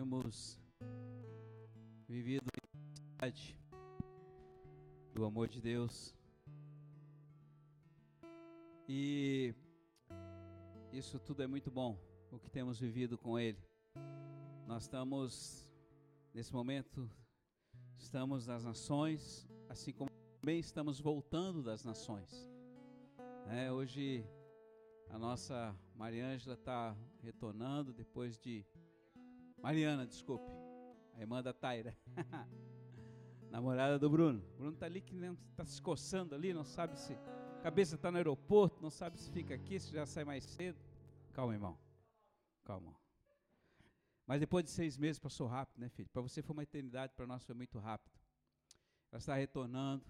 temos vivido a necessidade do amor de Deus. E isso tudo é muito bom, o que temos vivido com Ele. Nós estamos, nesse momento, estamos nas nações, assim como também estamos voltando das nações. É, hoje a nossa Mariângela está retornando depois de Mariana, desculpe. A irmã da Taira. Namorada do Bruno. O Bruno está ali que está se coçando ali, não sabe se. Cabeça está no aeroporto, não sabe se fica aqui, se já sai mais cedo. Calma, irmão. Calma. Mas depois de seis meses passou rápido, né, filho? Para você foi uma eternidade, para nós foi muito rápido. Ela está retornando.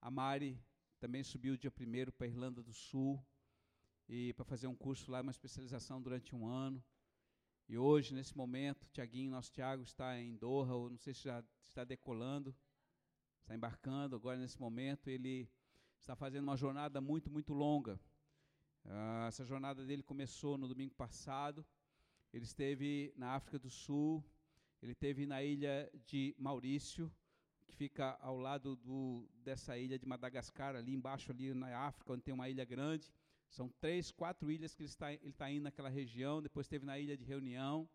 A Mari também subiu dia primeiro para a Irlanda do Sul e para fazer um curso lá, uma especialização durante um ano. E hoje, nesse momento, Tiaguinho, nosso Tiago, está em Doha, ou não sei se já está decolando, está embarcando agora nesse momento. Ele está fazendo uma jornada muito, muito longa. Uh, essa jornada dele começou no domingo passado. Ele esteve na África do Sul, ele esteve na ilha de Maurício, que fica ao lado do, dessa ilha de Madagascar, ali embaixo, ali na África, onde tem uma ilha grande. São três, quatro ilhas que ele está, ele está indo naquela região. Depois esteve na ilha de Reunião.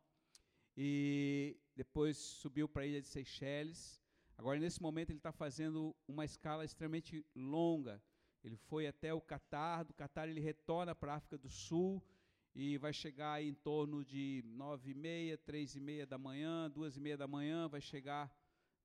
E depois subiu para a ilha de Seychelles. Agora, nesse momento, ele está fazendo uma escala extremamente longa. Ele foi até o Catar. Do Catar, ele retorna para a África do Sul e vai chegar em torno de nove e meia, três e meia da manhã, duas e meia da manhã. Vai chegar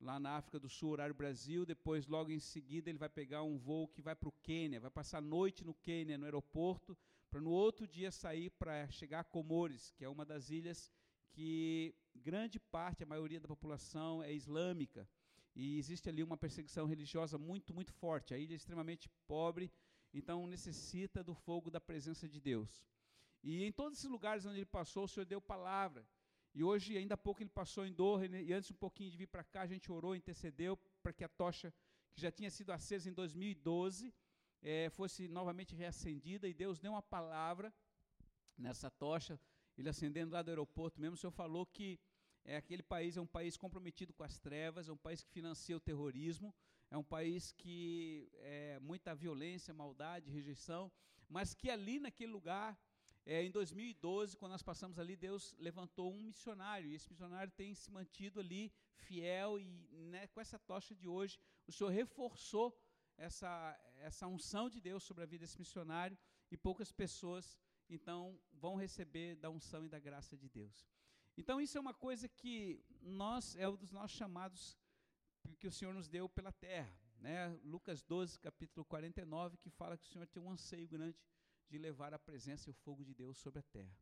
lá na África do Sul, horário Brasil. Depois, logo em seguida, ele vai pegar um voo que vai para o Quênia, vai passar a noite no Quênia, no aeroporto, para no outro dia sair para chegar a Comores, que é uma das ilhas que grande parte, a maioria da população é islâmica. E existe ali uma perseguição religiosa muito, muito forte. A ilha é extremamente pobre, então necessita do fogo da presença de Deus. E em todos esses lugares onde ele passou, o Senhor deu palavra. E hoje, ainda há pouco, ele passou em Doha, né, e antes um pouquinho de vir para cá, a gente orou, intercedeu para que a tocha, que já tinha sido acesa em 2012, é, fosse novamente reacendida, e Deus deu uma palavra nessa tocha, ele acendendo lá do aeroporto mesmo, o Senhor falou que é, aquele país é um país comprometido com as trevas, é um país que financia o terrorismo, é um país que é muita violência, maldade, rejeição, mas que ali naquele lugar é, em 2012, quando nós passamos ali, Deus levantou um missionário, e esse missionário tem se mantido ali fiel, e né, com essa tocha de hoje, o Senhor reforçou essa, essa unção de Deus sobre a vida desse missionário, e poucas pessoas, então, vão receber da unção e da graça de Deus. Então, isso é uma coisa que nós, é um dos nossos chamados que o Senhor nos deu pela terra. Né? Lucas 12, capítulo 49, que fala que o Senhor tem um anseio grande de levar a presença e o fogo de Deus sobre a terra.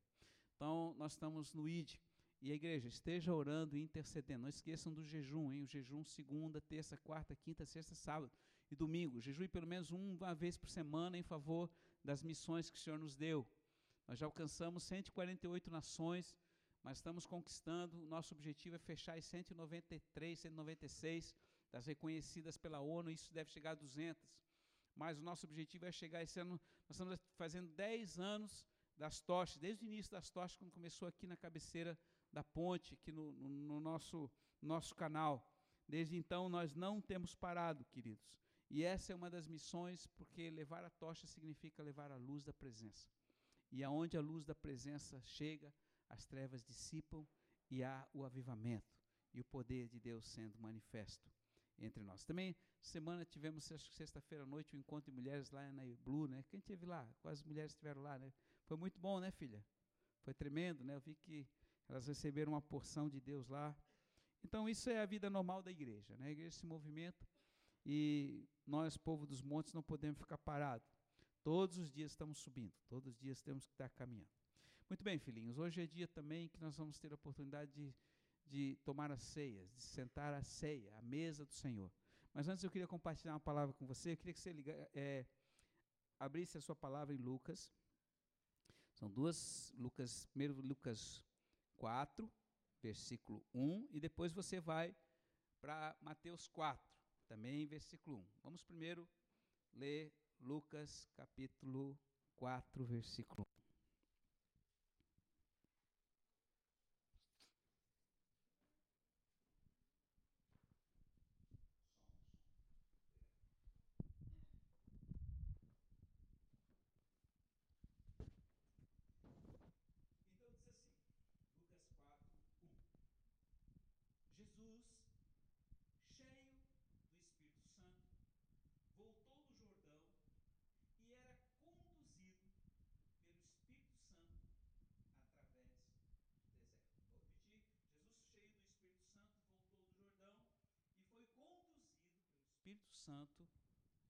Então, nós estamos no ID. E a igreja, esteja orando e intercedendo. Não esqueçam do jejum, hein? O jejum segunda, terça, quarta, quinta, sexta, sábado e domingo. Jejum pelo menos uma vez por semana em favor das missões que o Senhor nos deu. Nós já alcançamos 148 nações, mas estamos conquistando. Nosso objetivo é fechar as 193, 196 das reconhecidas pela ONU. Isso deve chegar a 200 mas o nosso objetivo é chegar esse ano. Nós estamos fazendo 10 anos das tochas, desde o início das tochas, quando começou aqui na cabeceira da ponte, aqui no, no, no nosso, nosso canal. Desde então nós não temos parado, queridos. E essa é uma das missões, porque levar a tocha significa levar a luz da presença. E aonde a luz da presença chega, as trevas dissipam e há o avivamento e o poder de Deus sendo manifesto entre nós. Também, semana tivemos, sexta-feira à noite, o um encontro de mulheres lá na Blue, né? Quem teve lá? Quase mulheres estiveram lá, né? Foi muito bom, né, filha? Foi tremendo, né? Eu vi que elas receberam uma porção de Deus lá. Então, isso é a vida normal da igreja, né? A igreja se movimenta e nós, povo dos montes, não podemos ficar parados. Todos os dias estamos subindo, todos os dias temos que estar caminhando. Muito bem, filhinhos, hoje é dia também que nós vamos ter a oportunidade de de tomar as ceias, de sentar à ceia, à mesa do Senhor. Mas antes eu queria compartilhar uma palavra com você. Eu queria que você liga, é, abrisse a sua palavra em Lucas. São duas, Lucas, primeiro Lucas 4, versículo 1, e depois você vai para Mateus 4, também versículo 1. Vamos primeiro ler Lucas capítulo 4, versículo 1. Espírito Santo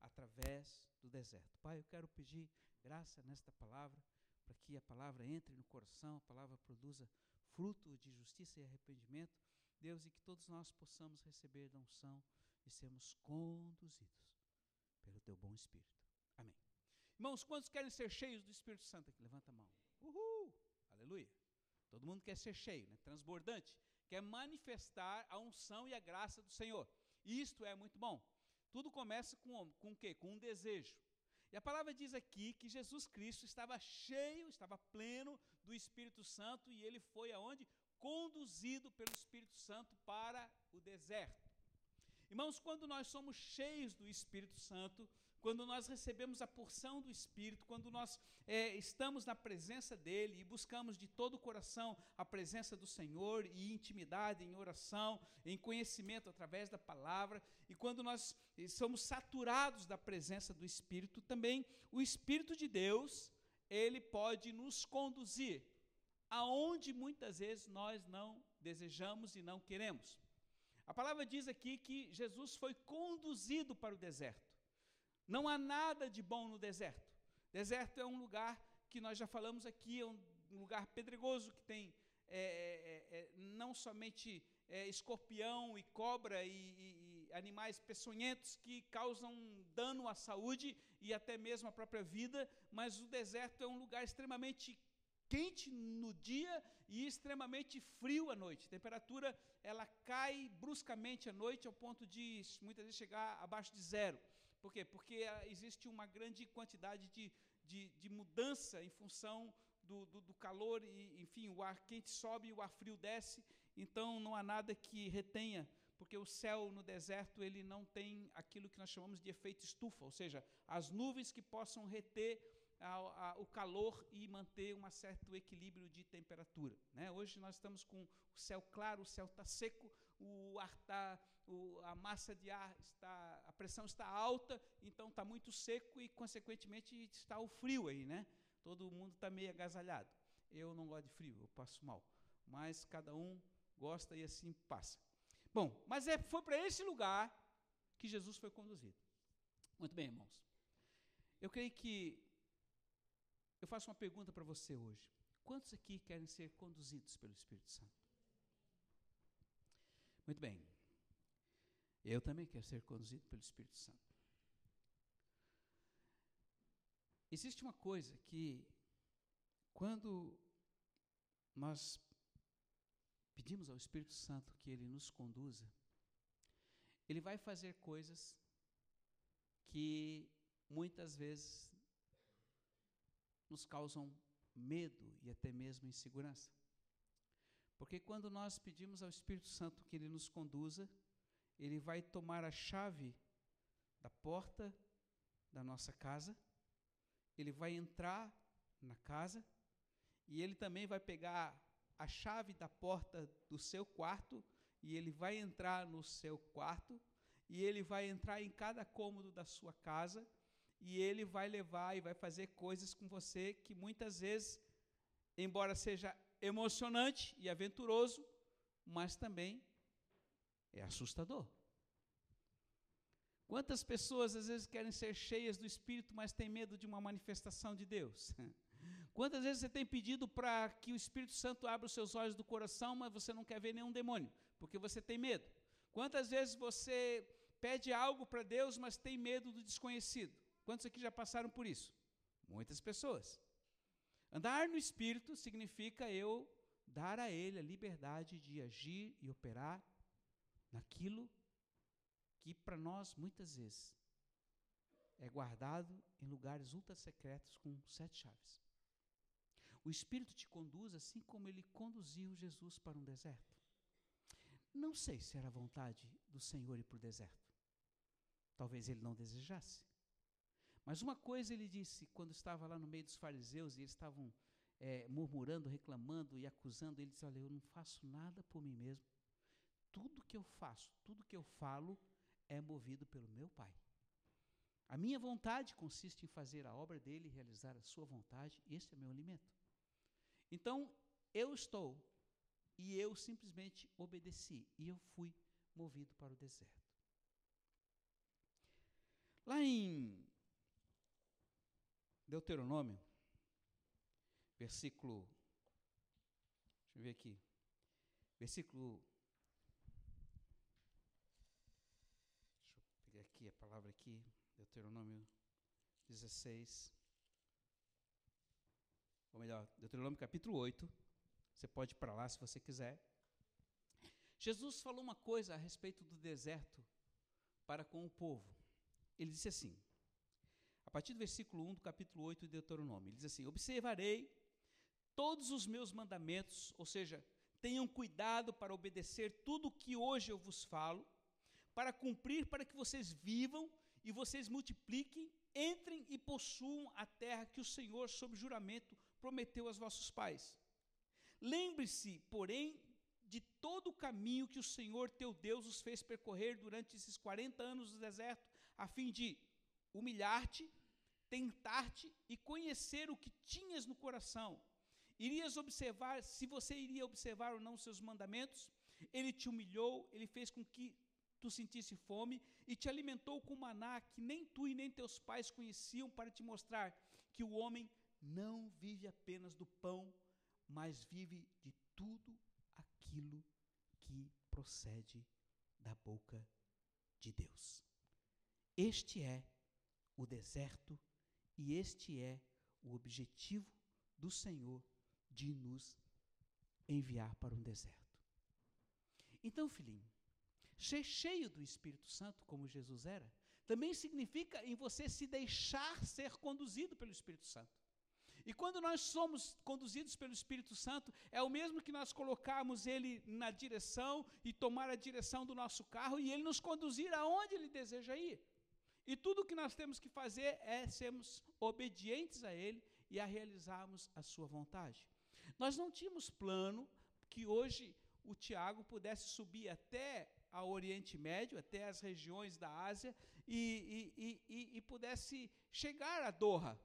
através do deserto. Pai, eu quero pedir graça nesta palavra, para que a palavra entre no coração, a palavra produza fruto de justiça e arrependimento. Deus, e que todos nós possamos receber da unção e sermos conduzidos pelo teu bom Espírito. Amém. Irmãos, quantos querem ser cheios do Espírito Santo aqui? Levanta a mão. Uhul! Aleluia. Todo mundo quer ser cheio, né? transbordante, quer manifestar a unção e a graça do Senhor. Isto é muito bom. Tudo começa com, com o quê? Com um desejo. E a palavra diz aqui que Jesus Cristo estava cheio, estava pleno do Espírito Santo e ele foi aonde? Conduzido pelo Espírito Santo para o deserto. Irmãos, quando nós somos cheios do Espírito Santo, quando nós recebemos a porção do Espírito, quando nós é, estamos na presença dEle e buscamos de todo o coração a presença do Senhor e intimidade em oração, em conhecimento através da palavra, e quando nós somos saturados da presença do Espírito, também o Espírito de Deus, ele pode nos conduzir aonde muitas vezes nós não desejamos e não queremos. A palavra diz aqui que Jesus foi conduzido para o deserto. Não há nada de bom no deserto. Deserto é um lugar que nós já falamos aqui, é um lugar pedregoso que tem é, é, é, não somente é, escorpião e cobra e, e, e, animais peçonhentos que causam dano à saúde e até mesmo à própria vida, mas o deserto é um lugar extremamente quente no dia e extremamente frio à noite. A temperatura ela cai bruscamente à noite ao ponto de muitas vezes chegar abaixo de zero. Por quê? Porque ah, existe uma grande quantidade de, de, de mudança em função do, do, do, calor e, enfim, o ar quente sobe e o ar frio desce, então não há nada que retenha, porque o céu no deserto ele não tem aquilo que nós chamamos de efeito estufa, ou seja, as nuvens que possam reter a, a, o calor e manter um certo equilíbrio de temperatura. Né? Hoje nós estamos com o céu claro, o céu está seco, o ar está, a massa de ar está, a pressão está alta, então está muito seco e consequentemente está o frio aí, né? Todo mundo está meio agasalhado. Eu não gosto de frio, eu passo mal. Mas cada um gosta e assim passa. Bom, mas é, foi para esse lugar que Jesus foi conduzido. Muito bem, irmãos. Eu creio que eu faço uma pergunta para você hoje. Quantos aqui querem ser conduzidos pelo Espírito Santo? Muito bem. Eu também quero ser conduzido pelo Espírito Santo. Existe uma coisa que, quando nós pedimos ao Espírito Santo que ele nos conduza, ele vai fazer coisas que muitas vezes nos causam medo e até mesmo insegurança. Porque quando nós pedimos ao Espírito Santo que ele nos conduza, ele vai tomar a chave da porta da nossa casa, ele vai entrar na casa e ele também vai pegar a chave da porta do seu quarto e ele vai entrar no seu quarto e ele vai entrar em cada cômodo da sua casa e ele vai levar e vai fazer coisas com você que muitas vezes, embora seja emocionante e aventuroso, mas também é assustador. Quantas pessoas às vezes querem ser cheias do Espírito, mas têm medo de uma manifestação de Deus? Quantas vezes você tem pedido para que o Espírito Santo abra os seus olhos do coração, mas você não quer ver nenhum demônio, porque você tem medo? Quantas vezes você pede algo para Deus, mas tem medo do desconhecido? Quantos aqui já passaram por isso? Muitas pessoas. Andar no Espírito significa eu dar a Ele a liberdade de agir e operar naquilo que para nós muitas vezes é guardado em lugares ultra secretos com sete chaves. O Espírito te conduz assim como ele conduziu Jesus para um deserto. Não sei se era a vontade do Senhor ir para o deserto. Talvez ele não desejasse. Mas uma coisa ele disse quando estava lá no meio dos fariseus e eles estavam é, murmurando, reclamando e acusando, ele disse: Olha, eu não faço nada por mim mesmo. Tudo que eu faço, tudo que eu falo é movido pelo meu Pai. A minha vontade consiste em fazer a obra dele realizar a sua vontade, esse é meu alimento. Então, eu estou e eu simplesmente obedeci e eu fui movido para o deserto. Lá em Deuteronômio, versículo. Deixa eu ver aqui. Versículo. Deixa eu pegar aqui a palavra aqui. Deuteronômio 16. Ou melhor, Deuteronômio capítulo 8. Você pode ir para lá se você quiser. Jesus falou uma coisa a respeito do deserto para com o povo. Ele disse assim: a partir do versículo 1 do capítulo 8 de Deuteronômio. Ele diz assim: Observarei todos os meus mandamentos, ou seja, tenham cuidado para obedecer tudo o que hoje eu vos falo, para cumprir, para que vocês vivam e vocês multipliquem, entrem e possuam a terra que o Senhor, sob juramento, prometeu aos vossos pais. Lembre-se, porém, de todo o caminho que o Senhor teu Deus os fez percorrer durante esses 40 anos do deserto, a fim de humilhar-te, tentar-te e conhecer o que tinhas no coração. Irias observar, se você iria observar ou não os seus mandamentos, ele te humilhou, ele fez com que tu sentisse fome e te alimentou com maná que nem tu e nem teus pais conheciam para te mostrar que o homem não vive apenas do pão, mas vive de tudo aquilo que procede da boca de Deus. Este é o deserto e este é o objetivo do Senhor de nos enviar para um deserto. Então, filhinho, ser cheio do Espírito Santo, como Jesus era, também significa em você se deixar ser conduzido pelo Espírito Santo. E quando nós somos conduzidos pelo Espírito Santo, é o mesmo que nós colocarmos ele na direção e tomar a direção do nosso carro e ele nos conduzir aonde ele deseja ir. E tudo o que nós temos que fazer é sermos obedientes a Ele e a realizarmos a Sua vontade. Nós não tínhamos plano que hoje o Tiago pudesse subir até ao Oriente Médio, até as regiões da Ásia, e, e, e, e pudesse chegar a Doha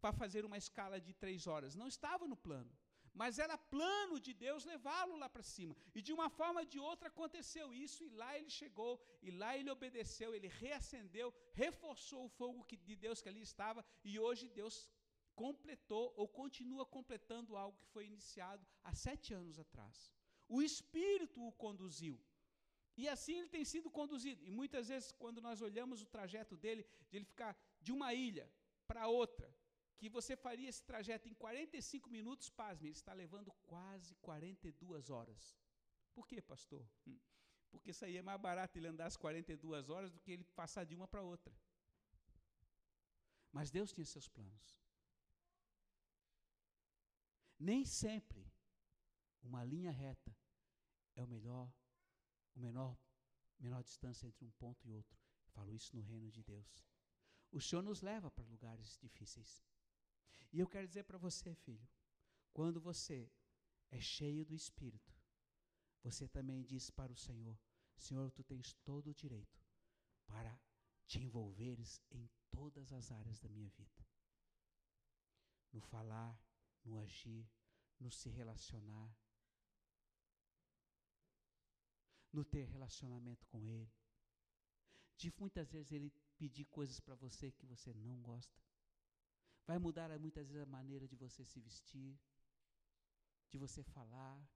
para fazer uma escala de três horas. Não estava no plano. Mas era plano de Deus levá-lo lá para cima. E de uma forma ou de outra aconteceu isso, e lá ele chegou, e lá ele obedeceu, ele reacendeu, reforçou o fogo que, de Deus que ali estava, e hoje Deus completou ou continua completando algo que foi iniciado há sete anos atrás. O Espírito o conduziu. E assim ele tem sido conduzido. E muitas vezes, quando nós olhamos o trajeto dele, de ele ficar de uma ilha para outra, que você faria esse trajeto em 45 minutos, pasme, ele está levando quase 42 horas. Por quê, pastor? Hum, porque isso aí é mais barato ele andar as 42 horas do que ele passar de uma para outra. Mas Deus tinha seus planos. Nem sempre uma linha reta é o melhor, o menor, menor distância entre um ponto e outro. Eu falo isso no reino de Deus. O Senhor nos leva para lugares difíceis. E eu quero dizer para você, filho, quando você é cheio do Espírito, você também diz para o Senhor: Senhor, tu tens todo o direito para te envolveres em todas as áreas da minha vida. No falar, no agir, no se relacionar, no ter relacionamento com Ele. De muitas vezes Ele pedir coisas para você que você não gosta. Vai mudar muitas vezes a maneira de você se vestir, de você falar.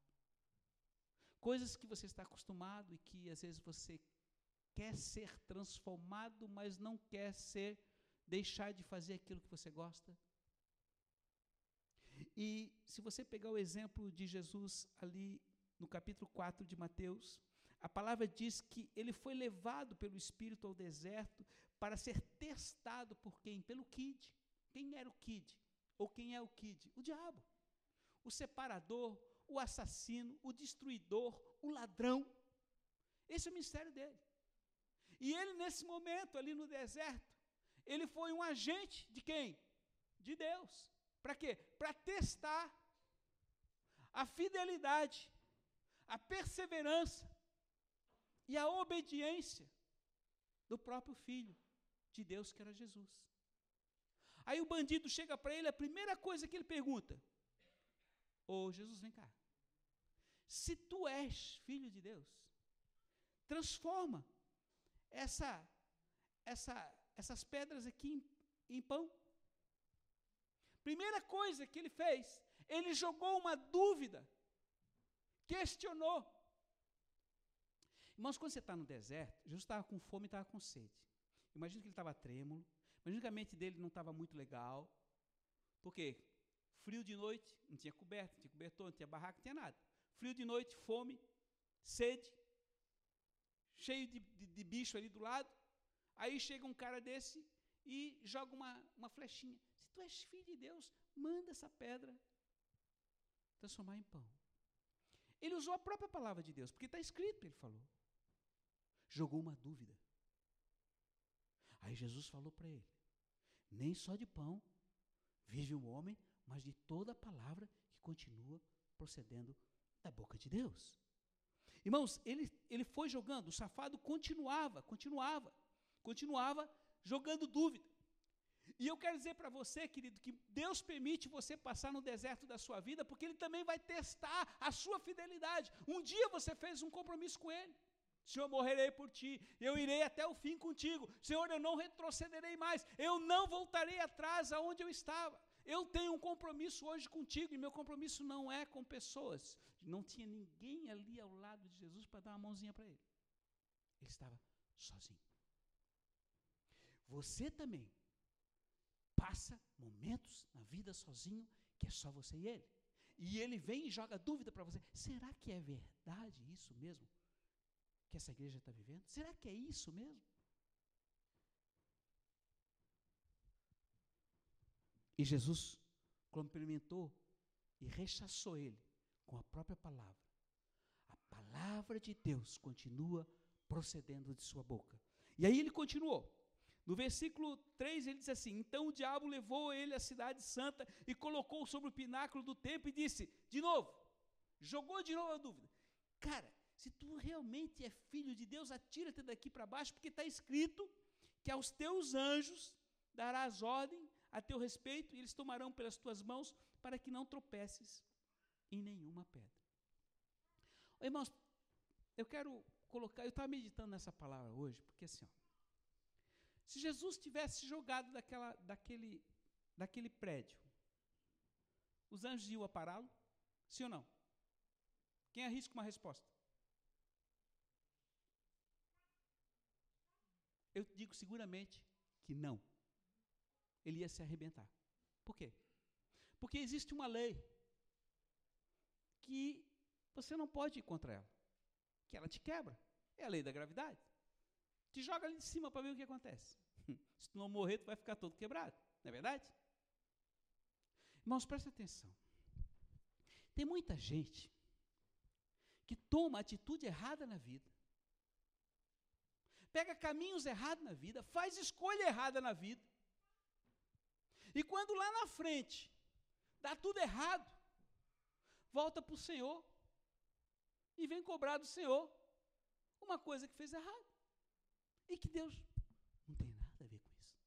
Coisas que você está acostumado e que às vezes você quer ser transformado, mas não quer ser, deixar de fazer aquilo que você gosta. E se você pegar o exemplo de Jesus ali no capítulo 4 de Mateus, a palavra diz que ele foi levado pelo Espírito ao deserto para ser testado por quem? Pelo Kid. Quem era o Kid? Ou quem é o Kid? O diabo. O separador, o assassino, o destruidor, o ladrão. Esse é o ministério dele. E ele, nesse momento, ali no deserto, ele foi um agente de quem? De Deus. Para quê? Para testar a fidelidade, a perseverança e a obediência do próprio Filho de Deus, que era Jesus. Aí o bandido chega para ele, a primeira coisa que ele pergunta: Ô oh, Jesus, vem cá. Se tu és filho de Deus, transforma essa essa essas pedras aqui em, em pão. Primeira coisa que ele fez, ele jogou uma dúvida, questionou. Irmãos, quando você está no deserto, Jesus estava com fome e estava com sede. Imagina que ele estava trêmulo, imagina que a mente dele não estava muito legal. Por quê? Frio de noite, não tinha coberta, não tinha cobertor, não tinha barraca, não tinha nada. Frio de noite, fome, sede, cheio de, de, de bicho ali do lado. Aí chega um cara desse e joga uma, uma flechinha. Se tu és filho de Deus, manda essa pedra transformar em pão. Ele usou a própria palavra de Deus, porque está escrito, ele falou. Jogou uma dúvida. Aí Jesus falou para ele: Nem só de pão vive o homem, mas de toda a palavra que continua procedendo da boca de Deus. Irmãos, ele, ele foi jogando, o safado continuava, continuava, continuava jogando dúvida. E eu quero dizer para você, querido, que Deus permite você passar no deserto da sua vida, porque Ele também vai testar a sua fidelidade. Um dia você fez um compromisso com Ele. Senhor, morrerei por ti, eu irei até o fim contigo. Senhor, eu não retrocederei mais, eu não voltarei atrás aonde eu estava. Eu tenho um compromisso hoje contigo, e meu compromisso não é com pessoas. Não tinha ninguém ali ao lado de Jesus para dar uma mãozinha para ele. Ele estava sozinho. Você também passa momentos na vida sozinho que é só você e ele. E ele vem e joga dúvida para você: será que é verdade isso mesmo? Que essa igreja está vivendo? Será que é isso mesmo? E Jesus complementou e rechaçou ele com a própria palavra. A palavra de Deus continua procedendo de sua boca. E aí ele continuou. No versículo 3 ele diz assim: Então o diabo levou ele à cidade santa e colocou sobre o pináculo do templo e disse: De novo, jogou de novo a dúvida. Cara, se tu realmente é filho de Deus, atira-te daqui para baixo, porque está escrito que aos teus anjos darás ordem a teu respeito e eles tomarão pelas tuas mãos para que não tropeces em nenhuma pedra. Irmãos, eu quero colocar, eu estava meditando nessa palavra hoje, porque assim, ó, se Jesus tivesse jogado daquela, daquele, daquele prédio, os anjos iam a pará-lo? Sim ou não? Quem arrisca uma resposta? Eu digo seguramente que não. Ele ia se arrebentar. Por quê? Porque existe uma lei que você não pode ir contra ela, que ela te quebra. É a lei da gravidade. Te joga ali de cima para ver o que acontece. Se tu não morrer, tu vai ficar todo quebrado. Não é verdade? Irmãos, presta atenção. Tem muita gente que toma atitude errada na vida. Pega caminhos errados na vida, faz escolha errada na vida. E quando lá na frente dá tudo errado, volta para o Senhor e vem cobrar do Senhor uma coisa que fez errado. E que Deus não tem nada a ver com isso.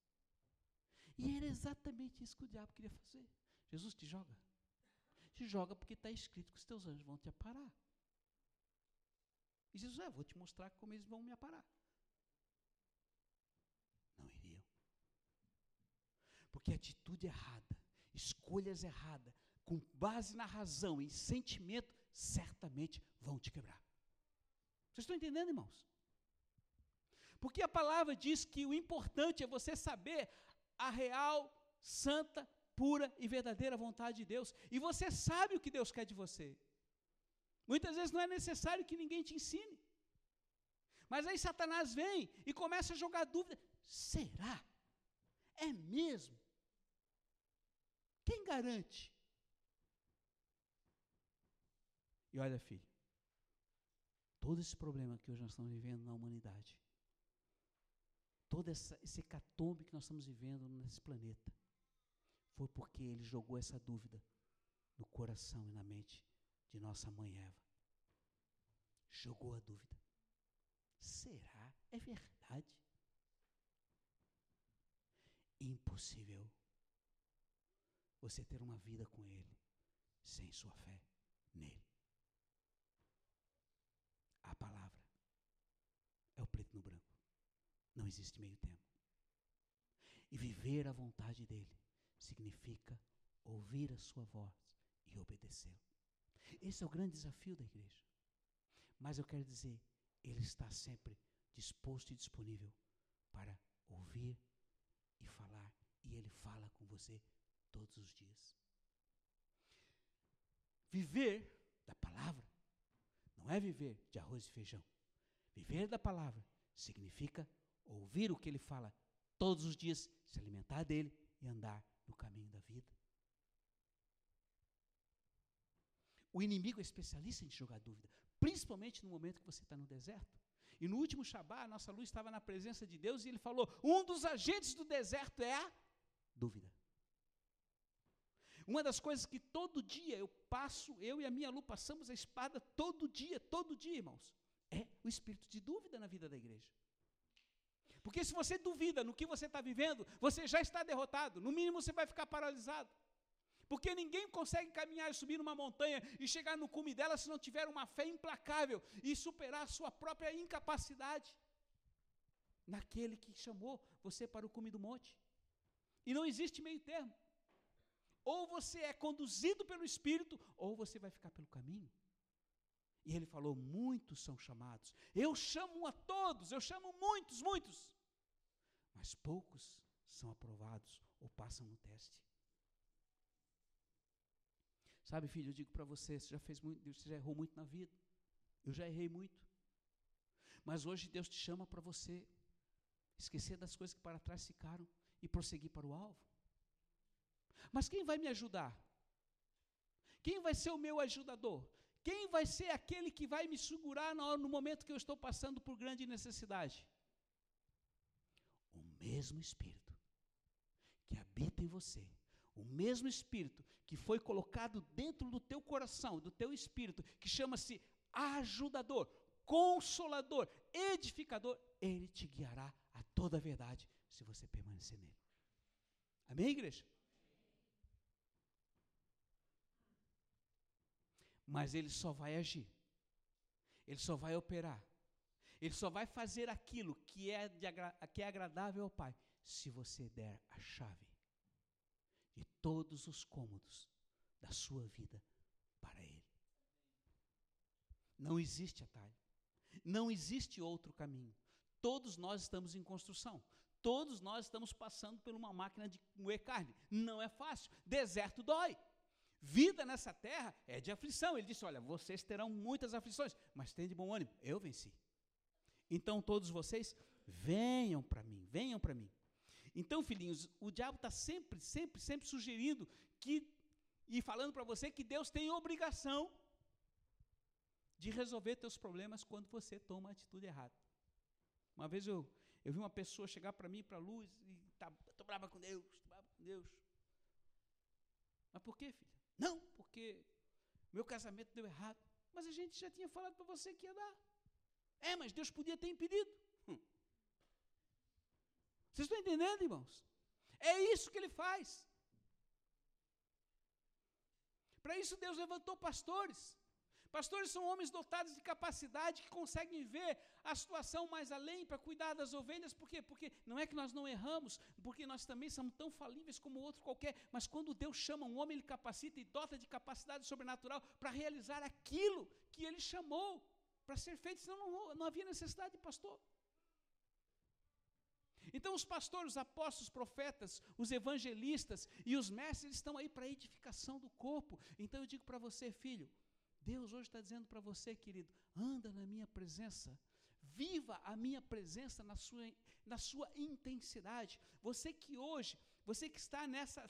E era exatamente isso que o diabo queria fazer. Jesus te joga. Te joga porque está escrito que os teus anjos vão te aparar. E Jesus, é, vou te mostrar como eles vão me aparar. Não iriam. Porque atitude errada, escolhas erradas, com base na razão e sentimento, certamente vão te quebrar. Vocês estão entendendo, irmãos? Porque a palavra diz que o importante é você saber a real, santa, pura e verdadeira vontade de Deus. E você sabe o que Deus quer de você. Muitas vezes não é necessário que ninguém te ensine. Mas aí Satanás vem e começa a jogar dúvida: será? É mesmo? Quem garante? E olha, filho, todo esse problema que hoje nós estamos vivendo na humanidade todo essa, esse hecatombe que nós estamos vivendo nesse planeta, foi porque ele jogou essa dúvida no coração e na mente de nossa mãe Eva. Jogou a dúvida. Será? É verdade? Impossível você ter uma vida com Ele sem sua fé nele. A palavra é o preto no branco. Não existe meio tempo. E viver a vontade dele significa ouvir a sua voz e obedecê-lo. Esse é o grande desafio da igreja. Mas eu quero dizer, ele está sempre disposto e disponível para ouvir e falar. E ele fala com você todos os dias. Viver da palavra não é viver de arroz e feijão. Viver da palavra significa ouvir o que ele fala todos os dias, se alimentar dele e andar no caminho da vida. O inimigo é especialista em jogar dúvida, principalmente no momento que você está no deserto. E no último Shabat, a nossa luz estava na presença de Deus e ele falou: um dos agentes do deserto é a dúvida. Uma das coisas que todo dia eu passo, eu e a minha Lu passamos a espada todo dia, todo dia, irmãos, é o espírito de dúvida na vida da igreja. Porque se você duvida no que você está vivendo, você já está derrotado. No mínimo você vai ficar paralisado. Porque ninguém consegue caminhar e subir numa montanha e chegar no cume dela se não tiver uma fé implacável e superar a sua própria incapacidade naquele que chamou você para o cume do monte. E não existe meio termo. Ou você é conduzido pelo Espírito, ou você vai ficar pelo caminho. E ele falou: muitos são chamados. Eu chamo a todos, eu chamo muitos, muitos. Mas poucos são aprovados ou passam no teste. Sabe, filho, eu digo para você, você já fez muito, você já errou muito na vida. Eu já errei muito. Mas hoje Deus te chama para você esquecer das coisas que para trás ficaram e prosseguir para o alvo. Mas quem vai me ajudar? Quem vai ser o meu ajudador? Quem vai ser aquele que vai me segurar no, momento que eu estou passando por grande necessidade? O mesmo Espírito que habita em você o mesmo Espírito que foi colocado dentro do teu coração, do teu espírito, que chama-se ajudador, consolador, edificador, ele te guiará a toda a verdade se você permanecer nele. Amém, igreja? Mas ele só vai agir, ele só vai operar, ele só vai fazer aquilo que é, de, que é agradável ao Pai, se você der a chave de todos os cômodos da sua vida para Ele. Não existe atalho. Não existe outro caminho. Todos nós estamos em construção. Todos nós estamos passando por uma máquina de moer carne. Não é fácil. Deserto dói. Vida nessa terra é de aflição. Ele disse: Olha, vocês terão muitas aflições, mas tem de bom ânimo. Eu venci. Então todos vocês venham para mim, venham para mim. Então, filhinhos, o diabo está sempre, sempre, sempre sugerindo que e falando para você que Deus tem obrigação de resolver teus problemas quando você toma a atitude errada. Uma vez eu, eu vi uma pessoa chegar para mim, para a luz, e tá, estou brava com Deus, brava com Deus. Mas por quê, filha? Não, porque meu casamento deu errado. Mas a gente já tinha falado para você que ia dar. É, mas Deus podia ter impedido. Hum. Vocês estão entendendo, irmãos? É isso que ele faz. Para isso Deus levantou pastores. Pastores são homens dotados de capacidade que conseguem ver a situação mais além para cuidar das ovelhas. Por quê? Porque não é que nós não erramos, porque nós também somos tão falíveis como outro qualquer. Mas quando Deus chama um homem, ele capacita e dota de capacidade sobrenatural para realizar aquilo que ele chamou para ser feito, senão não, não havia necessidade de pastor. Então, os pastores, os apóstolos, os profetas, os evangelistas e os mestres estão aí para a edificação do corpo. Então, eu digo para você, filho, Deus hoje está dizendo para você, querido, anda na minha presença, viva a minha presença na sua, na sua intensidade. Você que hoje, você que está nessa,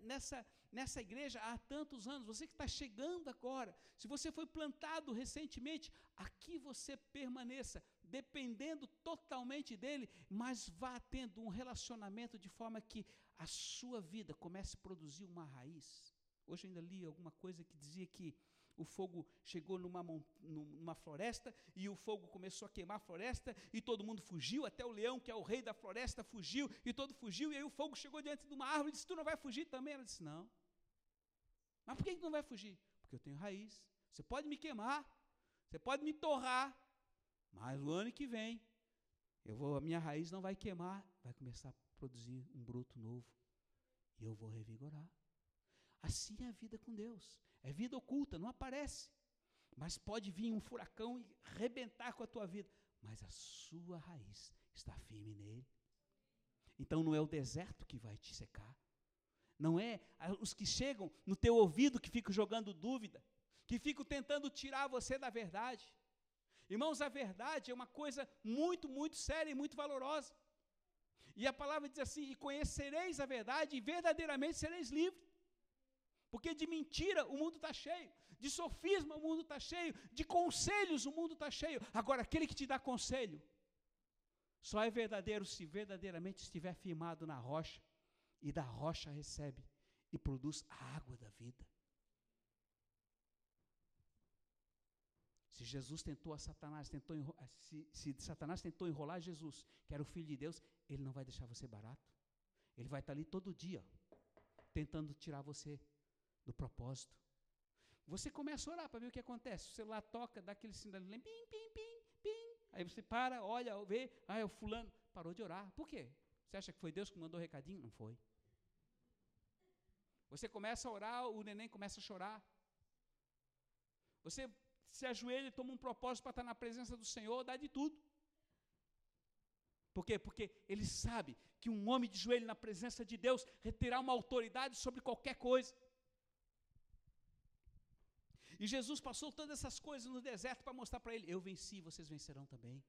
nessa, nessa igreja há tantos anos, você que está chegando agora, se você foi plantado recentemente, aqui você permaneça, dependendo totalmente dele, mas vá tendo um relacionamento de forma que a sua vida comece a produzir uma raiz. Hoje ainda li alguma coisa que dizia que o fogo chegou numa, numa floresta e o fogo começou a queimar a floresta e todo mundo fugiu, até o leão, que é o rei da floresta, fugiu e todo fugiu. E aí o fogo chegou diante de uma árvore e disse: Tu não vai fugir também? Ela disse: Não. Mas por que, que não vai fugir? Porque eu tenho raiz. Você pode me queimar, você pode me torrar, mas o ano que vem, eu vou, a minha raiz não vai queimar, vai começar a produzir um broto novo. E eu vou revigorar. Assim é a vida com Deus. É vida oculta, não aparece. Mas pode vir um furacão e rebentar com a tua vida. Mas a sua raiz está firme nele. Então não é o deserto que vai te secar. Não é os que chegam no teu ouvido que ficam jogando dúvida, que ficam tentando tirar você da verdade. Irmãos, a verdade é uma coisa muito, muito séria e muito valorosa. E a palavra diz assim: E conhecereis a verdade, e verdadeiramente sereis livres. Porque de mentira o mundo está cheio, de sofisma o mundo está cheio, de conselhos o mundo está cheio. Agora, aquele que te dá conselho, só é verdadeiro se verdadeiramente estiver firmado na rocha, e da rocha recebe e produz a água da vida. Se Jesus tentou a Satanás, tentou se, se Satanás tentou enrolar Jesus, que era o Filho de Deus, ele não vai deixar você barato. Ele vai estar ali todo dia, tentando tirar você do propósito. Você começa a orar para ver o que acontece. O celular toca, dá aquele sinal, pim, pim, pim, pim. Aí você para, olha, vê, ah, é o fulano. Parou de orar. Por quê? Você acha que foi Deus que mandou o recadinho? Não foi. Você começa a orar, o neném começa a chorar. Você se ajoelha e toma um propósito para estar na presença do Senhor, dá de tudo. Por quê? Porque ele sabe que um homem de joelho na presença de Deus terá uma autoridade sobre qualquer coisa. E Jesus passou todas essas coisas no deserto para mostrar para ele: eu venci, vocês vencerão também.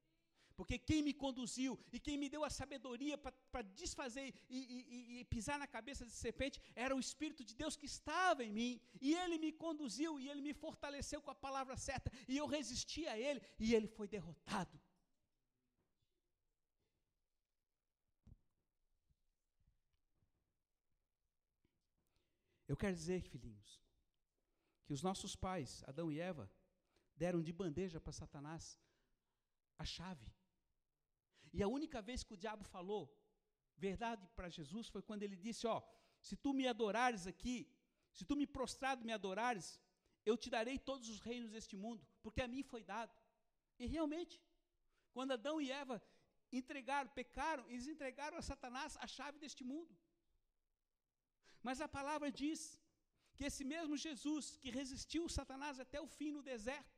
Porque quem me conduziu e quem me deu a sabedoria para desfazer e, e, e, pisar na cabeça de serpente era o Espírito de Deus que estava em mim. E ele me conduziu e ele me fortaleceu com a palavra certa. E eu resisti a ele e ele foi derrotado. Eu quero dizer, filhinhos, que os nossos pais, Adão e Eva, deram de bandeja para Satanás a chave. E a única vez que o diabo falou verdade para Jesus foi quando ele disse: Ó, se tu me adorares aqui, se tu me prostrado me adorares, eu te darei todos os reinos deste mundo, porque a mim foi dado. E realmente, quando Adão e Eva entregaram, pecaram, eles entregaram a Satanás a chave deste mundo. Mas a palavra diz que esse mesmo Jesus que resistiu Satanás até o fim no deserto,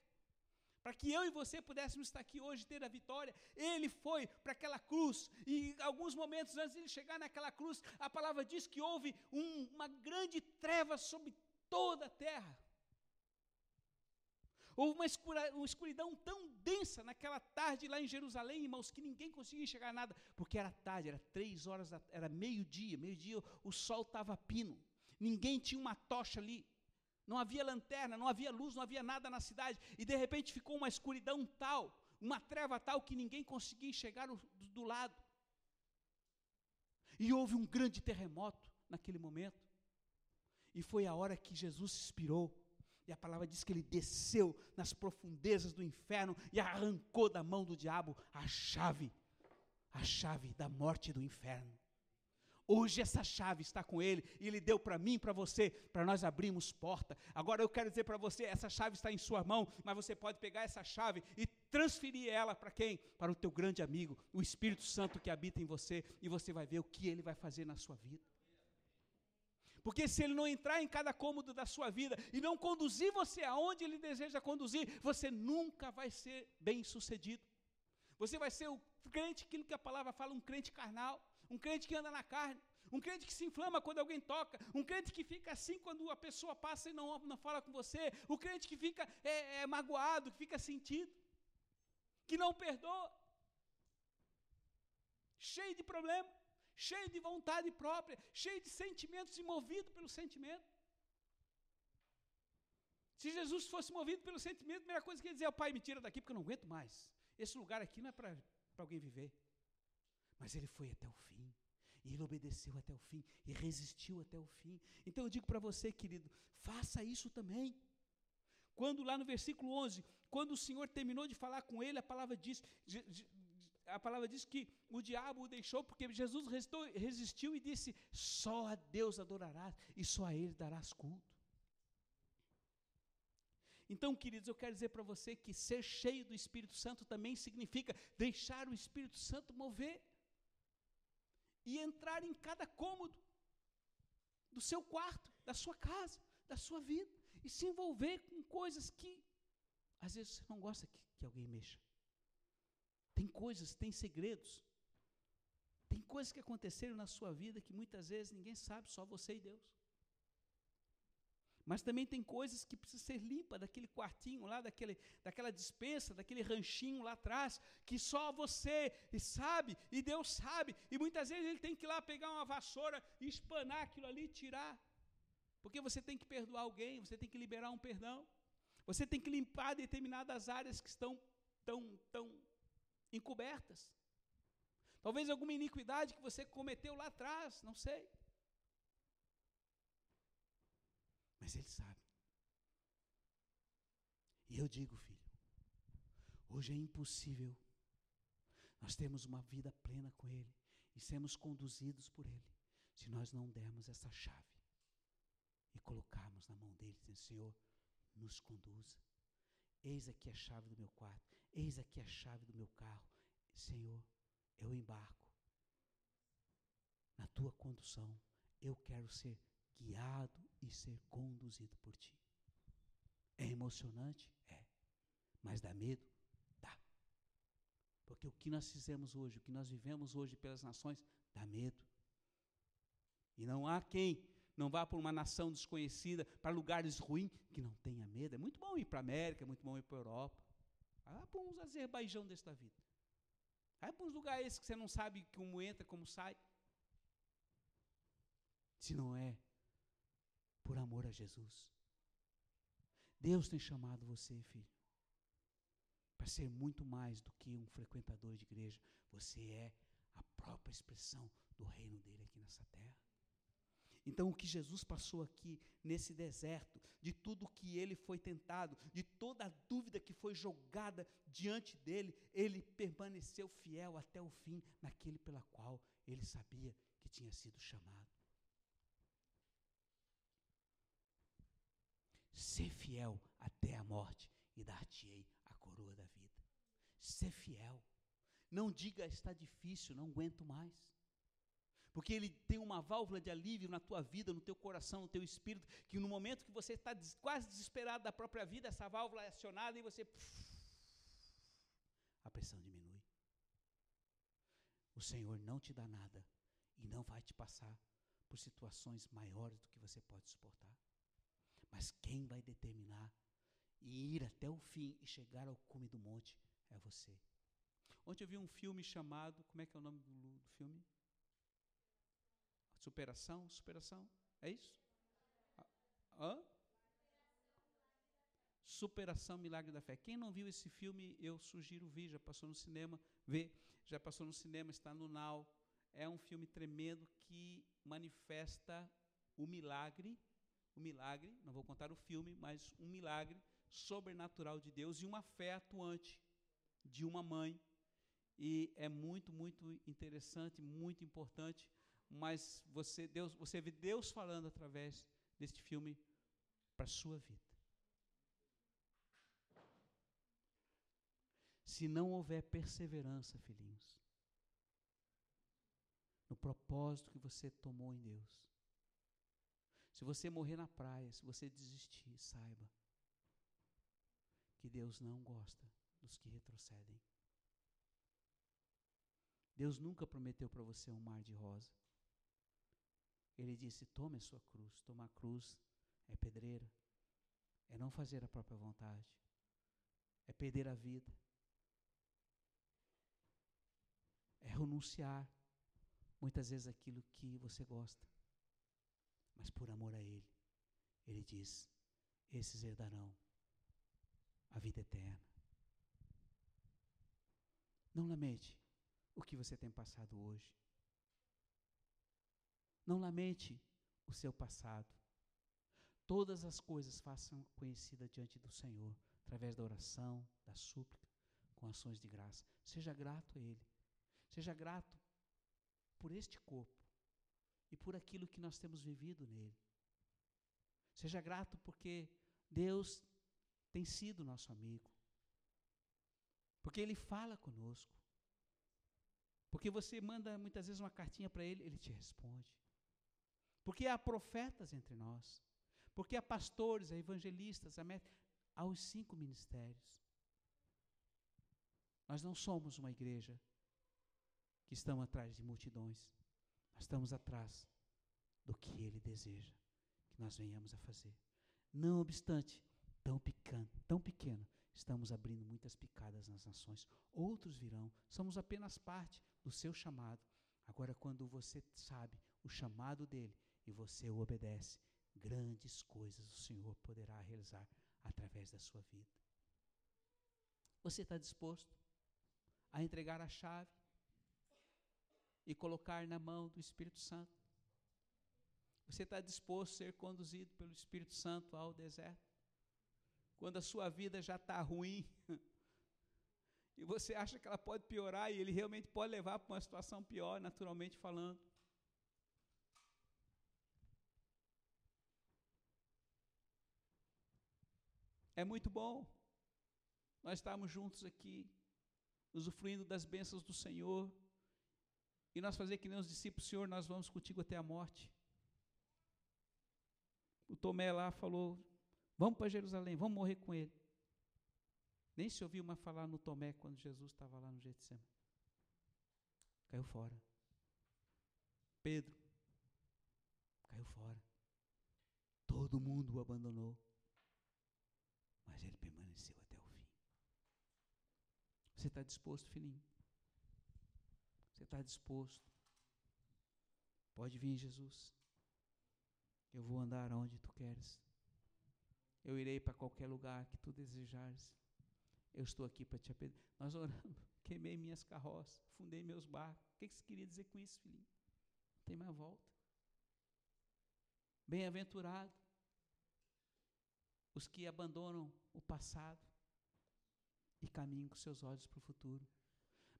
para que eu e você pudéssemos estar aqui hoje ter a vitória, ele foi para aquela cruz, e alguns momentos antes de ele chegar naquela cruz, a palavra diz que houve um, uma grande treva sobre toda a terra. Houve uma, escura, uma, escuridão tão densa naquela tarde lá em Jerusalém, irmãos, que ninguém conseguia enxergar nada, porque era tarde, era três horas, da, era meio-dia, meio-dia o sol estava pino ninguém tinha uma tocha ali, não havia lanterna, não havia luz, não havia nada na cidade, e de repente ficou uma escuridão tal, uma treva tal que ninguém conseguia enxergar do, do lado. E houve um grande terremoto naquele momento, e foi a hora que Jesus se inspirou. E a palavra diz que ele desceu nas profundezas do inferno e arrancou da mão do diabo a chave, a chave da morte do inferno. Hoje essa chave está com ele e ele deu para mim, para você, para nós abrirmos porta. Agora eu quero dizer para você, essa chave está em sua mão, mas você pode pegar essa chave e transferir ela para quem? Para o teu grande amigo, o Espírito Santo que habita em você, e você vai ver o que ele vai fazer na sua vida. Porque se ele não entrar em cada cômodo da sua vida e não conduzir você aonde ele deseja conduzir, você nunca vai ser bem sucedido. Você vai ser o crente, aquilo que a palavra fala, um crente carnal um crente que anda na carne, um crente que se inflama quando alguém toca, um crente que fica assim quando a pessoa passa e não, não fala com você, o crente que fica é, é, magoado, que fica sentido, que não perdoa, cheio de problema, cheio de vontade própria, cheio de sentimentos e movido pelo sentimento. Se Jesus fosse movido pelo sentimento, a primeira coisa que ele dizia, pai, me tira daqui porque eu não aguento mais. Esse lugar aqui não é para alguém viver. Mas ele foi até o fim. E ele obedeceu até o fim e resistiu até o fim. Então eu digo para você, querido, faça isso também. Quando lá no versículo 11, quando o Senhor terminou de falar com ele, a palavra diz, a palavra diz que o diabo o deixou porque Jesus resistiu, resistiu e disse: Só a Deus adorarás e só a Ele darás culto. Então, queridos, eu quero dizer para você que ser cheio do Espírito Santo também significa deixar o Espírito Santo mover. E entrar em cada cômodo do seu quarto, da sua casa, da sua vida, e se envolver com coisas que às vezes você não gosta que, que alguém mexa. Tem coisas, tem segredos, tem coisas que aconteceram na sua vida que muitas vezes ninguém sabe, só você e Deus. Mas também tem coisas que precisam ser limpas daquele quartinho lá, daquele, daquela dispensa, daquele ranchinho lá atrás, que só você sabe e Deus sabe. E muitas vezes ele tem que ir lá pegar uma vassoura e espanar aquilo ali e tirar. Porque você tem que perdoar alguém, você tem que liberar um perdão. Você tem que limpar determinadas áreas que estão tão, tão encobertas. Talvez alguma iniquidade que você cometeu lá atrás, não sei. Mas Ele sabe. E eu digo, filho, hoje é impossível nós termos uma vida plena com Ele e sermos conduzidos por Ele, se nós não dermos essa chave e colocarmos na mão dele, dizendo: Senhor, nos conduza. Eis aqui a chave do meu quarto, eis aqui a chave do meu carro. Senhor, eu embarco na tua condução. Eu quero ser guiado e ser conduzido por ti. É emocionante? É. Mas dá medo? Dá. Porque o que nós fizemos hoje, o que nós vivemos hoje pelas nações, dá medo. E não há quem não vá para uma nação desconhecida, para lugares ruins, que não tenha medo. É muito bom ir para a América, é muito bom ir para a Europa. Vai para uns Azerbaijão desta vida. Vai para uns lugares que você não sabe como entra, como sai. Se não é por amor a Jesus. Deus tem chamado você, filho, para ser muito mais do que um frequentador de igreja. Você é a própria expressão do reino dele aqui nessa terra. Então, o que Jesus passou aqui nesse deserto, de tudo que ele foi tentado, de toda a dúvida que foi jogada diante dele, ele permaneceu fiel até o fim naquele pela qual ele sabia que tinha sido chamado. Ser fiel até a morte e dar-te-ei a coroa da vida. Ser fiel. Não diga está difícil, não aguento mais. Porque ele tem uma válvula de alívio na tua vida, no teu coração, no teu espírito, que no momento que você está quase desesperado da própria vida, essa válvula é acionada e você. a pressão diminui. O Senhor não te dá nada e não vai te passar por situações maiores do que você pode suportar. Mas quem vai determinar e ir até o fim e chegar ao cume do monte é você. Ontem eu vi um filme chamado, como é que é o nome do, do filme? Superação, superação, é isso? Hã? Superação, Milagre da Fé. Quem não viu esse filme, eu sugiro vir, já passou no cinema, vê, já passou no cinema, está no Now. É um filme tremendo que manifesta o milagre um milagre, não vou contar o filme, mas um milagre sobrenatural de Deus e uma fé atuante de uma mãe. E é muito, muito interessante, muito importante, mas você, Deus, você vê Deus falando através deste filme para sua vida. Se não houver perseverança, filhinhos, no propósito que você tomou em Deus, se você morrer na praia, se você desistir, saiba que Deus não gosta dos que retrocedem. Deus nunca prometeu para você um mar de rosa. Ele disse: tome a sua cruz. Tomar a cruz é pedreira, é não fazer a própria vontade, é perder a vida, é renunciar muitas vezes aquilo que você gosta mas por amor a Ele, Ele diz: esses herdarão a vida eterna. Não lamente o que você tem passado hoje. Não lamente o seu passado. Todas as coisas façam conhecida diante do Senhor, através da oração, da súplica, com ações de graça. Seja grato a Ele. Seja grato por este corpo e por aquilo que nós temos vivido nele. Seja grato porque Deus tem sido nosso amigo. Porque Ele fala conosco. Porque você manda muitas vezes uma cartinha para ele, ele te responde. Porque há profetas entre nós. Porque há pastores, há evangelistas, há, há os cinco ministérios. Nós não somos uma igreja que estamos atrás de multidões. Nós estamos atrás do que Ele deseja que nós venhamos a fazer. Não obstante, tão pequeno, tão pequeno, estamos abrindo muitas picadas nas nações. Outros virão, somos apenas parte do seu chamado. Agora, quando você sabe o chamado dele e você o obedece, grandes coisas o Senhor poderá realizar através da sua vida. Você está disposto a entregar a chave e colocar na mão do Espírito Santo? Você está disposto a ser conduzido pelo Espírito Santo ao deserto? Quando a sua vida já está ruim e você acha que ela pode piorar e ele realmente pode levar para uma situação pior, naturalmente falando. É muito bom nós estarmos juntos aqui, usufruindo das bênçãos do Senhor, e nós fazer que nem os discípulos, Senhor, nós vamos contigo até a morte. O Tomé lá falou: Vamos para Jerusalém, vamos morrer com ele. Nem se ouviu mais falar no Tomé quando Jesus estava lá no Getsemane. Caiu fora. Pedro caiu fora. Todo mundo o abandonou. Mas ele permaneceu até o fim. Você está disposto, filhinho? Você está disposto? Pode vir, Jesus. Eu vou andar onde tu queres. Eu irei para qualquer lugar que tu desejares. Eu estou aqui para te apedir. Nós oramos. Queimei minhas carroças, fundei meus barcos. O que você queria dizer com isso, filhinho? Não tem mais volta. Bem-aventurado os que abandonam o passado e caminham com seus olhos para o futuro.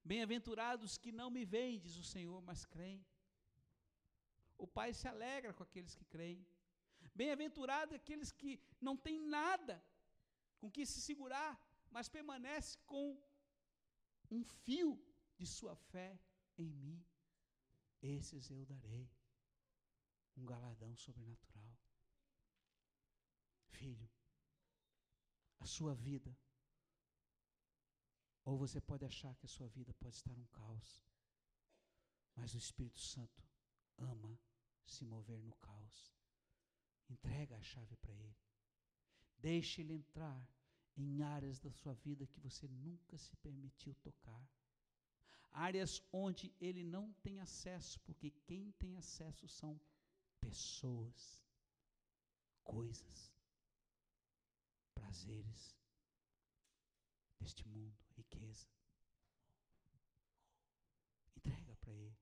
Bem-aventurados que não me veem, diz o Senhor, mas creem. O Pai se alegra com aqueles que creem. Bem-aventurados aqueles que não têm nada com que se segurar, mas permanece com um fio de sua fé em mim. Esses eu darei um galadão sobrenatural. Filho, a sua vida ou você pode achar que a sua vida pode estar um caos. Mas o Espírito Santo ama se mover no caos. Entrega a chave para Ele. Deixe Ele entrar em áreas da sua vida que você nunca se permitiu tocar. Áreas onde Ele não tem acesso, porque quem tem acesso são pessoas, coisas, prazeres deste mundo, riqueza. Entrega para Ele.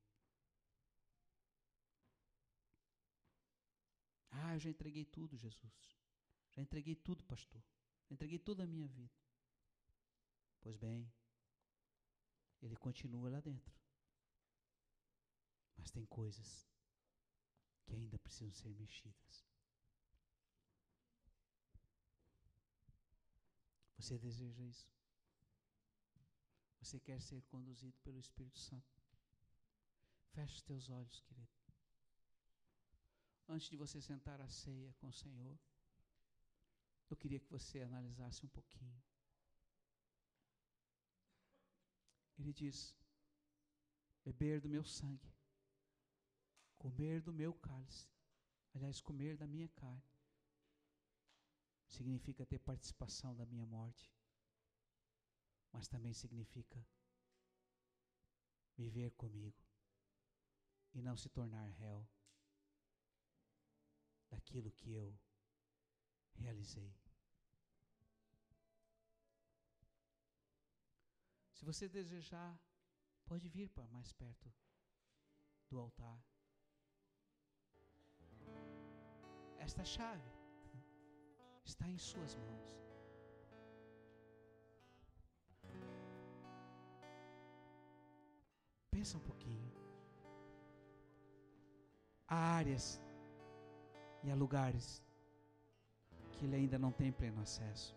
Ah, eu já entreguei tudo, Jesus. Já entreguei tudo, pastor. Já entreguei toda a minha vida. Pois bem, ele continua lá dentro. Mas tem coisas que ainda precisam ser mexidas. Você deseja isso? Você quer ser conduzido pelo Espírito Santo? Feche os teus olhos, querido. Antes de você sentar à ceia com o Senhor, eu queria que você analisasse um pouquinho. Ele diz: beber do meu sangue, comer do meu cálice, aliás, comer da minha carne, significa ter participação da minha morte mas também significa viver comigo e não se tornar réu daquilo que eu realizei. Se você desejar, pode vir para mais perto do altar. Esta chave está em Suas mãos. Pensa um pouquinho. Há áreas e há lugares que ele ainda não tem pleno acesso.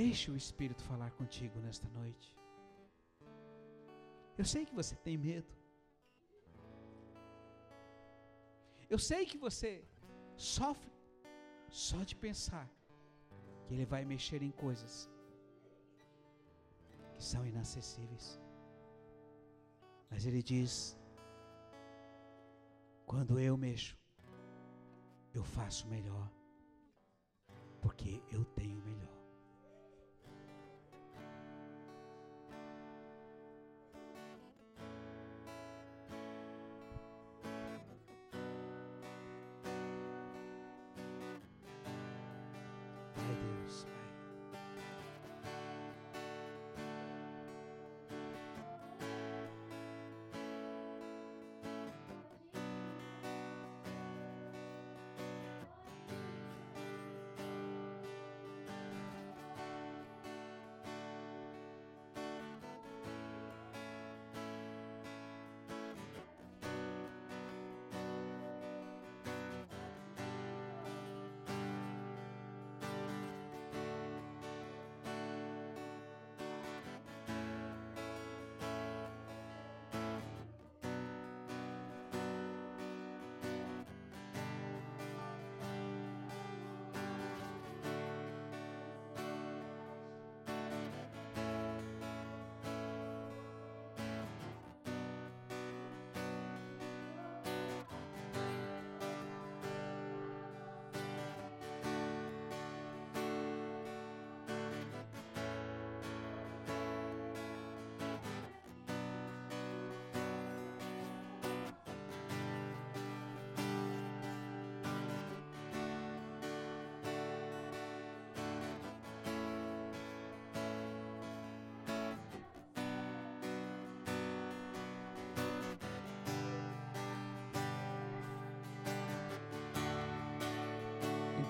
Deixe o Espírito falar contigo nesta noite. Eu sei que você tem medo. Eu sei que você sofre só de pensar que Ele vai mexer em coisas são inacessíveis. Mas Ele diz: quando eu mexo, eu faço melhor, porque eu tenho melhor.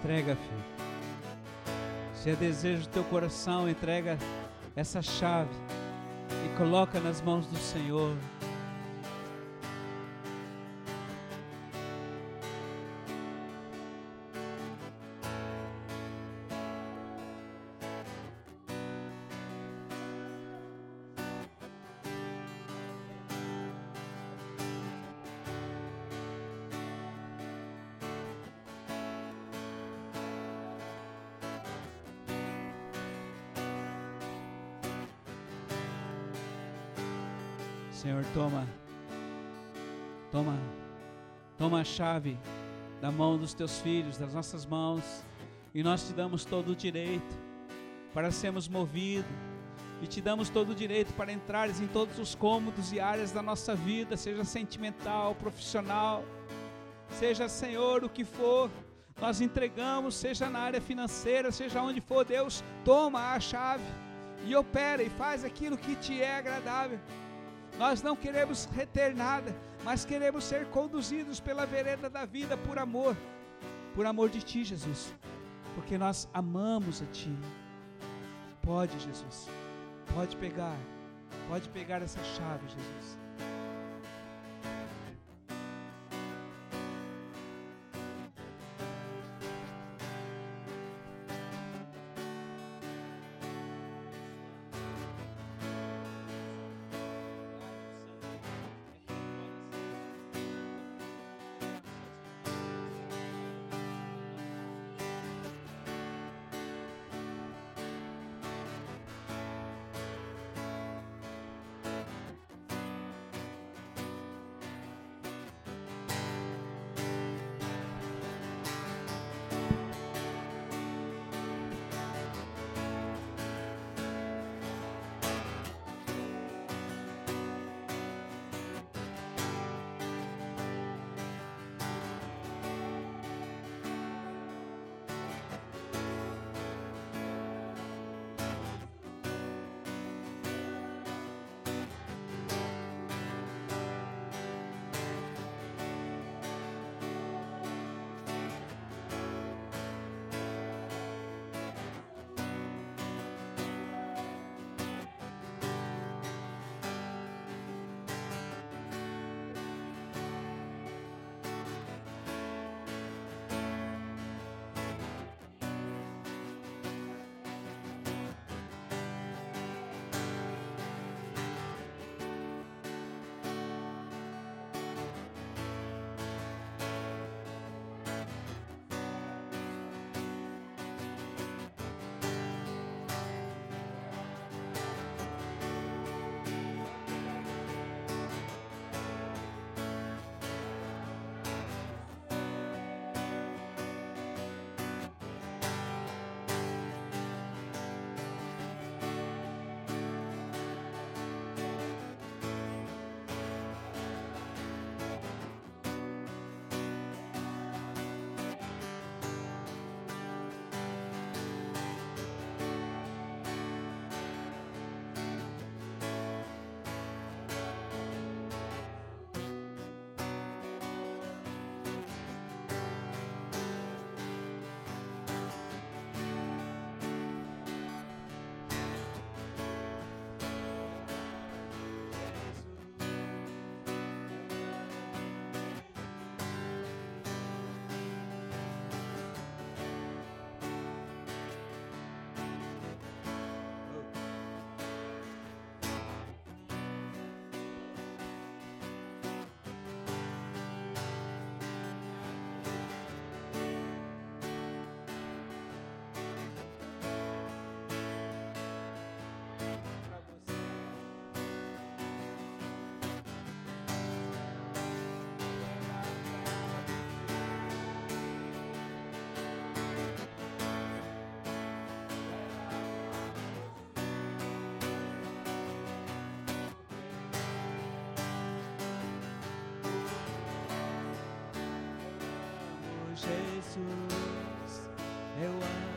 Entrega, filho. Se é desejo do teu coração, entrega essa chave e coloca nas mãos do Senhor. Senhor, toma, toma, toma a chave da mão dos teus filhos, das nossas mãos, e nós te damos todo o direito para sermos movidos, e te damos todo o direito para entrares em todos os cômodos e áreas da nossa vida, seja sentimental, profissional, seja, Senhor, o que for, nós entregamos, seja na área financeira, seja onde for, Deus, toma a chave e opera e faz aquilo que te é agradável. Nós não queremos reter nada, mas queremos ser conduzidos pela vereda da vida por amor, por amor de Ti, Jesus, porque nós amamos a Ti. Pode, Jesus, pode pegar, pode pegar essa chave, Jesus. Jesus, eu amo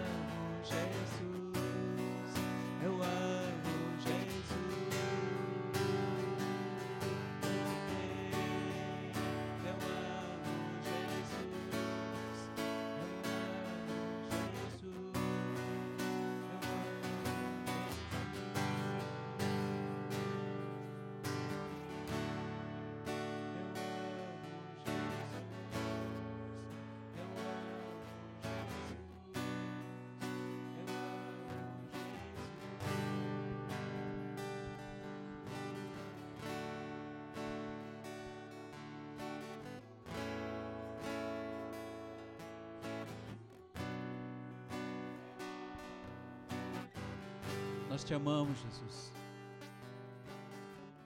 Nós te amamos, Jesus.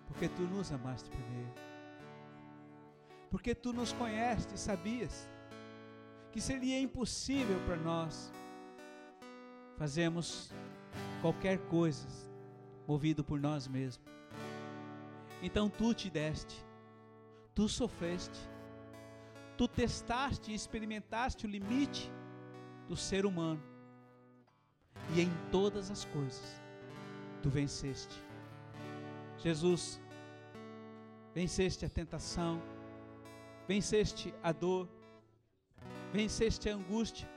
Porque tu nos amaste primeiro. Porque tu nos conhece e sabias que seria impossível para nós fazermos qualquer coisa movido por nós mesmos. Então tu te deste, tu sofreste, tu testaste e experimentaste o limite do ser humano. E em todas as coisas tu venceste. Jesus, venceste a tentação, venceste a dor, venceste a angústia,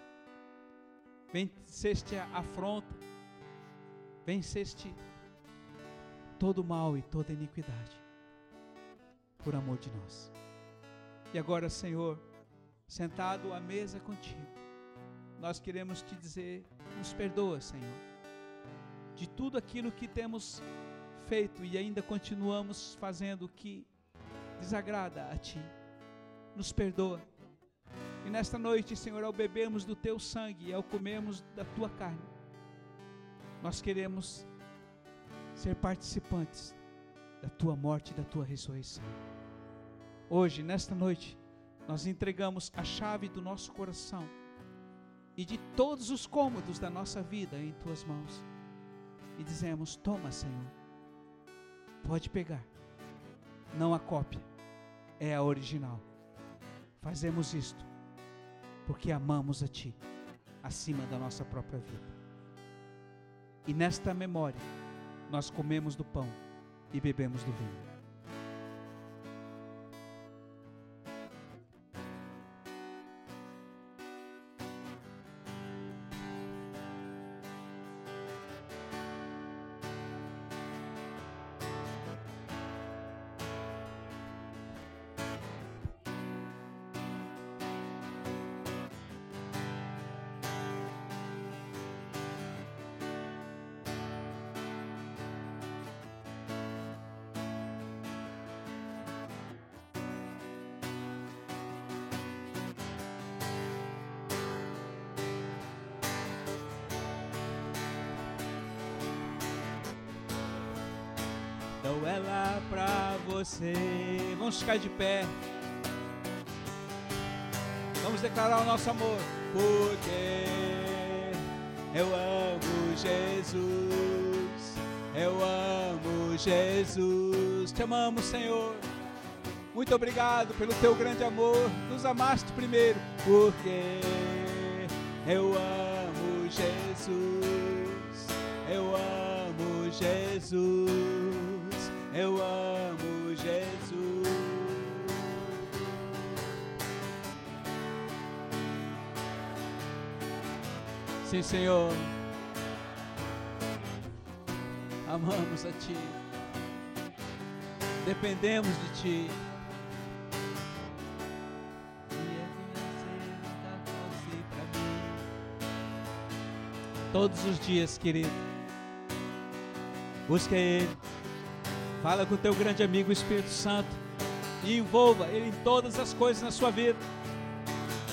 venceste a afronta, venceste todo mal e toda iniquidade, por amor de nós. E agora, Senhor, sentado à mesa contigo, nós queremos te dizer: nos perdoa, Senhor, de tudo aquilo que temos feito e ainda continuamos fazendo que desagrada a Ti. Nos perdoa. E nesta noite, Senhor, ao bebermos do Teu sangue e ao comermos da Tua carne, nós queremos ser participantes da Tua morte e da Tua ressurreição. Hoje, nesta noite, nós entregamos a chave do nosso coração e de todos os cômodos da nossa vida em Tuas mãos e dizemos: Toma, Senhor, pode pegar, não a cópia, é a original. Fazemos isto porque amamos a Ti acima da nossa própria vida. E nesta memória, nós comemos do pão e bebemos do vinho. Ficar de pé. Vamos declarar o nosso amor. Porque eu amo Jesus. Eu amo Jesus. Te amamos, Senhor. Muito obrigado pelo teu grande amor. Nos amaste primeiro. Porque eu amo Jesus. Eu amo Jesus. Eu amo Sim, Senhor. Amamos a Ti. Dependemos de Ti. Todos os dias, querido. Busca Ele. Fala com o teu grande amigo o Espírito Santo e envolva Ele em todas as coisas na sua vida.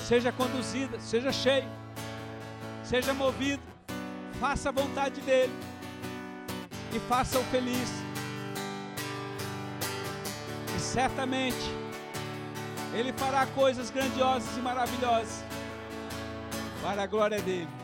Seja conduzida, seja cheio, seja movido, faça a vontade dEle e faça-o feliz. E certamente Ele fará coisas grandiosas e maravilhosas para a glória dEle.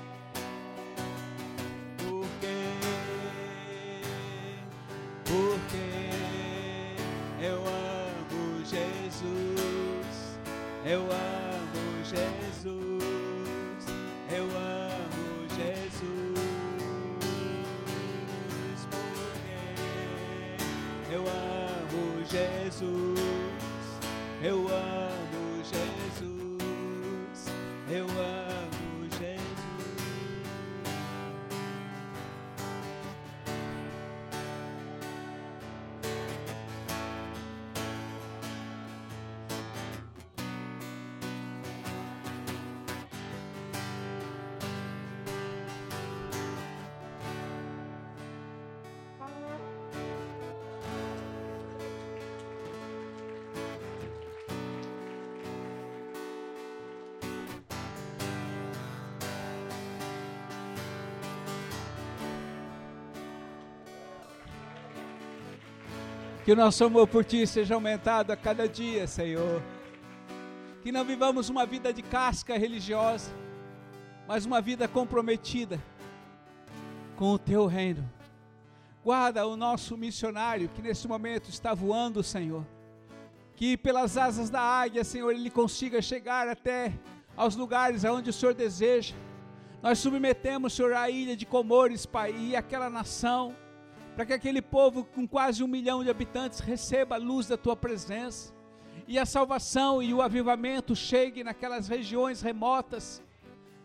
Que o nosso amor por Ti seja aumentado a cada dia, Senhor. Que não vivamos uma vida de casca religiosa, mas uma vida comprometida com o Teu reino. Guarda o nosso missionário que nesse momento está voando, Senhor. Que pelas asas da águia, Senhor, ele consiga chegar até aos lugares aonde o Senhor deseja. Nós submetemos, Senhor, a ilha de Comores, Pai, e aquela nação para que aquele povo com quase um milhão de habitantes receba a luz da tua presença e a salvação e o avivamento chegue naquelas regiões remotas.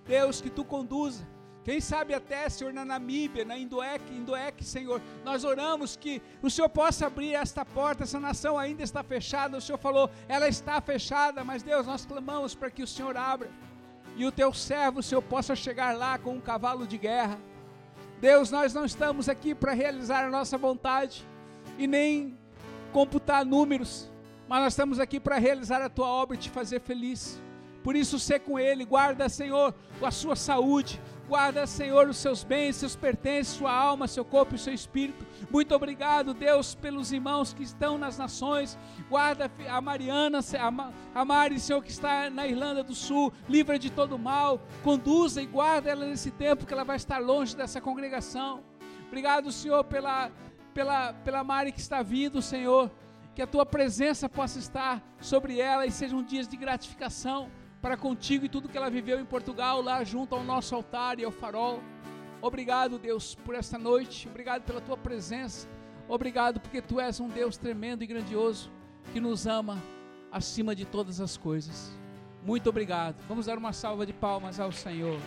Deus, que tu conduza. Quem sabe até, Senhor, na Namíbia, na Indoec, Indoec, Senhor, nós oramos que o Senhor possa abrir esta porta, essa nação ainda está fechada, o Senhor falou, ela está fechada, mas Deus, nós clamamos para que o Senhor abra, e o teu servo, o Senhor, possa chegar lá com um cavalo de guerra, Deus, nós não estamos aqui para realizar a nossa vontade e nem computar números, mas nós estamos aqui para realizar a tua obra e te fazer feliz. Por isso, ser com Ele, guarda, Senhor, a sua saúde, guarda, Senhor, os seus bens, seus pertences, sua alma, seu corpo e seu espírito. Muito obrigado, Deus, pelos irmãos que estão nas nações. Guarda a Mariana, a Mari, Senhor, que está na Irlanda do Sul. Livra de todo mal. Conduza e guarda ela nesse tempo que ela vai estar longe dessa congregação. Obrigado, Senhor, pela, pela, pela Mari que está vindo, Senhor. Que a tua presença possa estar sobre ela e sejam dias de gratificação para contigo e tudo que ela viveu em Portugal, lá junto ao nosso altar e ao farol. Obrigado, Deus, por esta noite. Obrigado pela tua presença. Obrigado porque tu és um Deus tremendo e grandioso que nos ama acima de todas as coisas. Muito obrigado. Vamos dar uma salva de palmas ao Senhor.